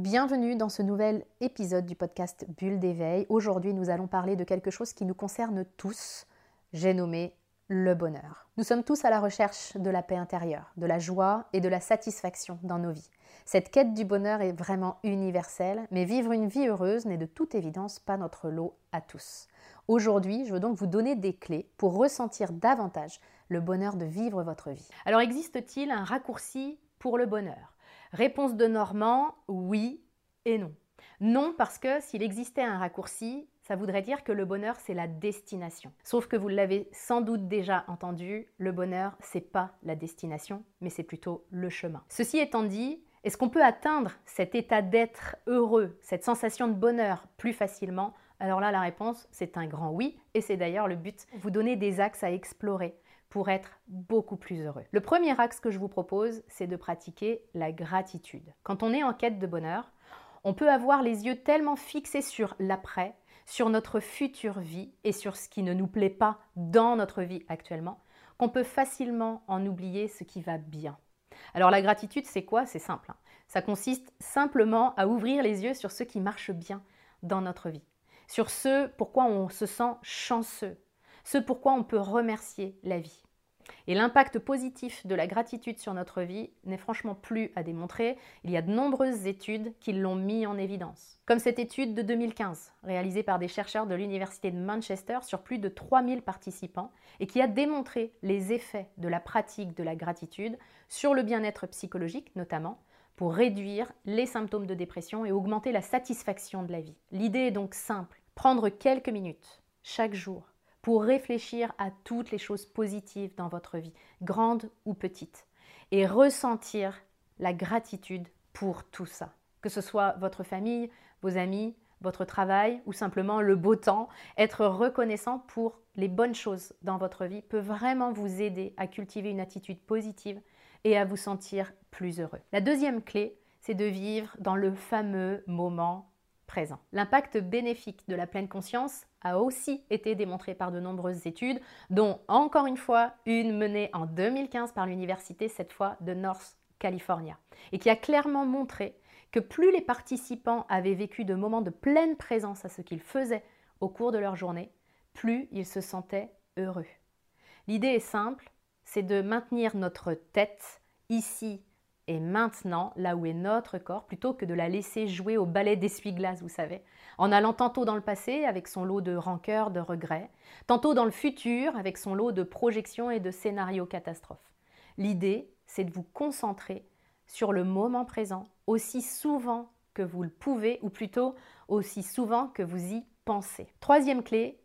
Bienvenue dans ce nouvel épisode du podcast Bulle d'éveil. Aujourd'hui, nous allons parler de quelque chose qui nous concerne tous. J'ai nommé le bonheur. Nous sommes tous à la recherche de la paix intérieure, de la joie et de la satisfaction dans nos vies. Cette quête du bonheur est vraiment universelle, mais vivre une vie heureuse n'est de toute évidence pas notre lot à tous. Aujourd'hui, je veux donc vous donner des clés pour ressentir davantage le bonheur de vivre votre vie. Alors existe-t-il un raccourci pour le bonheur? Réponse de Normand, oui et non. Non parce que s'il existait un raccourci, ça voudrait dire que le bonheur c'est la destination. Sauf que vous l'avez sans doute déjà entendu, le bonheur c'est pas la destination, mais c'est plutôt le chemin. Ceci étant dit, est-ce qu'on peut atteindre cet état d'être heureux, cette sensation de bonheur plus facilement? Alors là, la réponse, c'est un grand oui, et c'est d'ailleurs le but, vous donner des axes à explorer pour être beaucoup plus heureux. Le premier axe que je vous propose, c'est de pratiquer la gratitude. Quand on est en quête de bonheur, on peut avoir les yeux tellement fixés sur l'après, sur notre future vie et sur ce qui ne nous plaît pas dans notre vie actuellement, qu'on peut facilement en oublier ce qui va bien. Alors la gratitude, c'est quoi? C'est simple. Hein. Ça consiste simplement à ouvrir les yeux sur ce qui marche bien dans notre vie, sur ce pourquoi on se sent chanceux, ce pourquoi on peut remercier la vie. Et l'impact positif de la gratitude sur notre vie n'est franchement plus à démontrer. Il y a de nombreuses études qui l'ont mis en évidence. Comme cette étude de 2015, réalisée par des chercheurs de l'Université de Manchester sur plus de 3000 participants, et qui a démontré les effets de la pratique de la gratitude sur le bien-être psychologique notamment, pour réduire les symptômes de dépression et augmenter la satisfaction de la vie. L'idée est donc simple, prendre quelques minutes chaque jour pour réfléchir à toutes les choses positives dans votre vie, grandes ou petites, et ressentir la gratitude pour tout ça. Que ce soit votre famille, vos amis, votre travail ou simplement le beau temps, être reconnaissant pour les bonnes choses dans votre vie peut vraiment vous aider à cultiver une attitude positive et à vous sentir plus heureux. La deuxième clé, c'est de vivre dans le fameux moment L'impact bénéfique de la pleine conscience a aussi été démontré par de nombreuses études, dont encore une fois une menée en 2015 par l'université, cette fois de North California, et qui a clairement montré que plus les participants avaient vécu de moments de pleine présence à ce qu'ils faisaient au cours de leur journée, plus ils se sentaient heureux. L'idée est simple, c'est de maintenir notre tête ici et maintenant là où est notre corps plutôt que de la laisser jouer au ballet d'essuie-glace, vous savez, en allant tantôt dans le passé avec son lot de rancœur, de regrets, tantôt dans le futur avec son lot de projections et de scénarios catastrophes. L'idée, c'est de vous concentrer sur le moment présent aussi souvent que vous le pouvez, ou plutôt aussi souvent que vous y pensez. Troisième clé,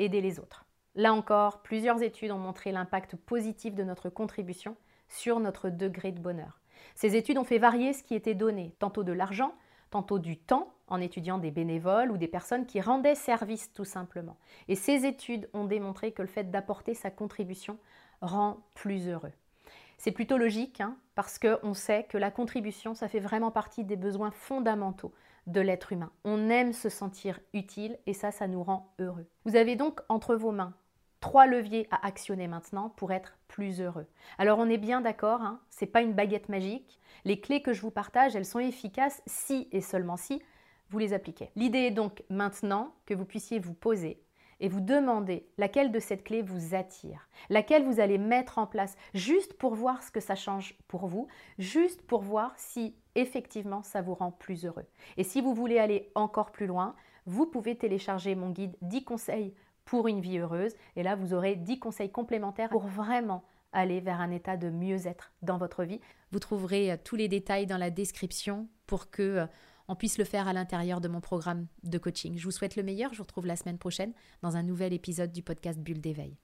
aider les autres. Là encore, plusieurs études ont montré l'impact positif de notre contribution sur notre degré de bonheur. Ces études ont fait varier ce qui était donné, tantôt de l'argent, tantôt du temps, en étudiant des bénévoles ou des personnes qui rendaient service tout simplement. Et ces études ont démontré que le fait d'apporter sa contribution rend plus heureux. C'est plutôt logique, hein, parce qu'on sait que la contribution, ça fait vraiment partie des besoins fondamentaux de l'être humain. On aime se sentir utile et ça, ça nous rend heureux. Vous avez donc entre vos mains trois leviers à actionner maintenant pour être plus heureux. Alors on est bien d'accord, hein, ce n'est pas une baguette magique. Les clés que je vous partage, elles sont efficaces si et seulement si vous les appliquez. L'idée est donc maintenant que vous puissiez vous poser et vous demander laquelle de cette clé vous attire, laquelle vous allez mettre en place juste pour voir ce que ça change pour vous, juste pour voir si effectivement ça vous rend plus heureux. Et si vous voulez aller encore plus loin, vous pouvez télécharger mon guide 10 conseils pour une vie heureuse. Et là, vous aurez 10 conseils complémentaires pour vraiment aller vers un état de mieux-être dans votre vie. Vous trouverez euh, tous les détails dans la description pour que euh, on puisse le faire à l'intérieur de mon programme de coaching. Je vous souhaite le meilleur. Je vous retrouve la semaine prochaine dans un nouvel épisode du podcast Bulle d'éveil.